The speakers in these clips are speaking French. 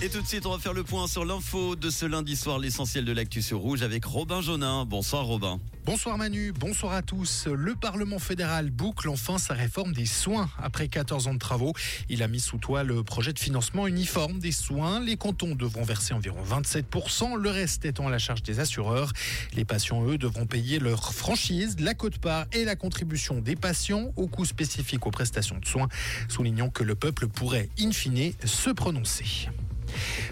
Et tout de suite, on va faire le point sur l'info de ce lundi soir, l'essentiel de l'actu sur Rouge avec Robin Jonin. Bonsoir Robin. Bonsoir Manu, bonsoir à tous. Le Parlement fédéral boucle enfin sa réforme des soins. Après 14 ans de travaux, il a mis sous toit le projet de financement uniforme des soins. Les cantons devront verser environ 27%, le reste étant à la charge des assureurs. Les patients, eux, devront payer leur franchise, la cote-part et la contribution des patients au coût spécifique aux prestations de soins. Soulignons que le peuple pourrait, in fine, se prononcer.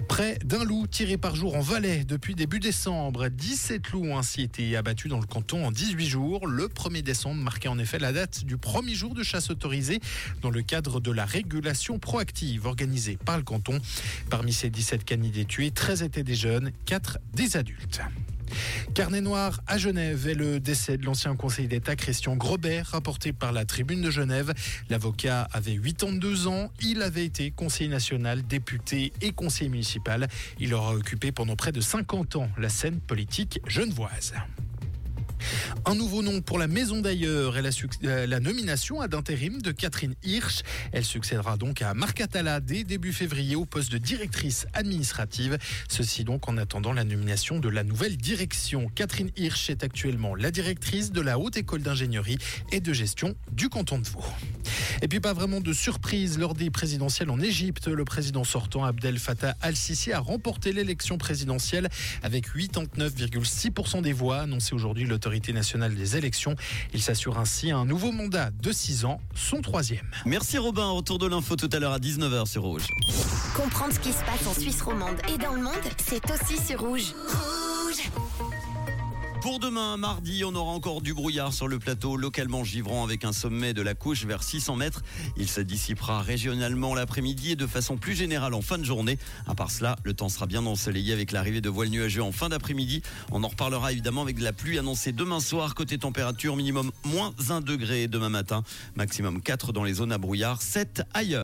Près d'un loup tiré par jour en Valais depuis début décembre. 17 loups ont ainsi été abattus dans le canton en 18 jours. Le 1er décembre marquait en effet la date du premier jour de chasse autorisée dans le cadre de la régulation proactive organisée par le canton. Parmi ces 17 canidés tués, 13 étaient des jeunes, 4 des adultes. Carnet noir à Genève et le décès de l'ancien conseiller d'État Christian Grobert, rapporté par la Tribune de Genève. L'avocat avait 82 ans. Il avait été conseiller national, député et conseiller municipal. Il aura occupé pendant près de 50 ans la scène politique genevoise. Un nouveau nom pour la maison d'ailleurs la, euh, la, nomination à d'intérim de Catherine Hirsch. Elle succédera donc à Marc Attala dès début février au poste de directrice administrative. Ceci donc en attendant la nomination de la nouvelle direction. Catherine Hirsch est actuellement la directrice de la Haute École d'ingénierie et de gestion du canton de Vaud. Et puis pas vraiment de surprise lors des présidentielles en Égypte. Le président sortant Abdel Fattah al-Sisi a remporté l'élection présidentielle avec 89,6% des voix annoncées aujourd'hui l'autorité nationale des élections. Il s'assure ainsi un nouveau mandat de 6 ans, son troisième. Merci Robin, retour de l'info tout à l'heure à 19h sur Rouge. Comprendre ce qui se passe en Suisse romande et dans le monde, c'est aussi sur Rouge. Rouge pour demain, mardi, on aura encore du brouillard sur le plateau, localement givrant avec un sommet de la couche vers 600 mètres. Il se dissipera régionalement l'après-midi et de façon plus générale en fin de journée. À part cela, le temps sera bien ensoleillé avec l'arrivée de voiles nuageux en fin d'après-midi. On en reparlera évidemment avec de la pluie annoncée demain soir. Côté température, minimum moins 1 degré demain matin, maximum 4 dans les zones à brouillard, 7 ailleurs.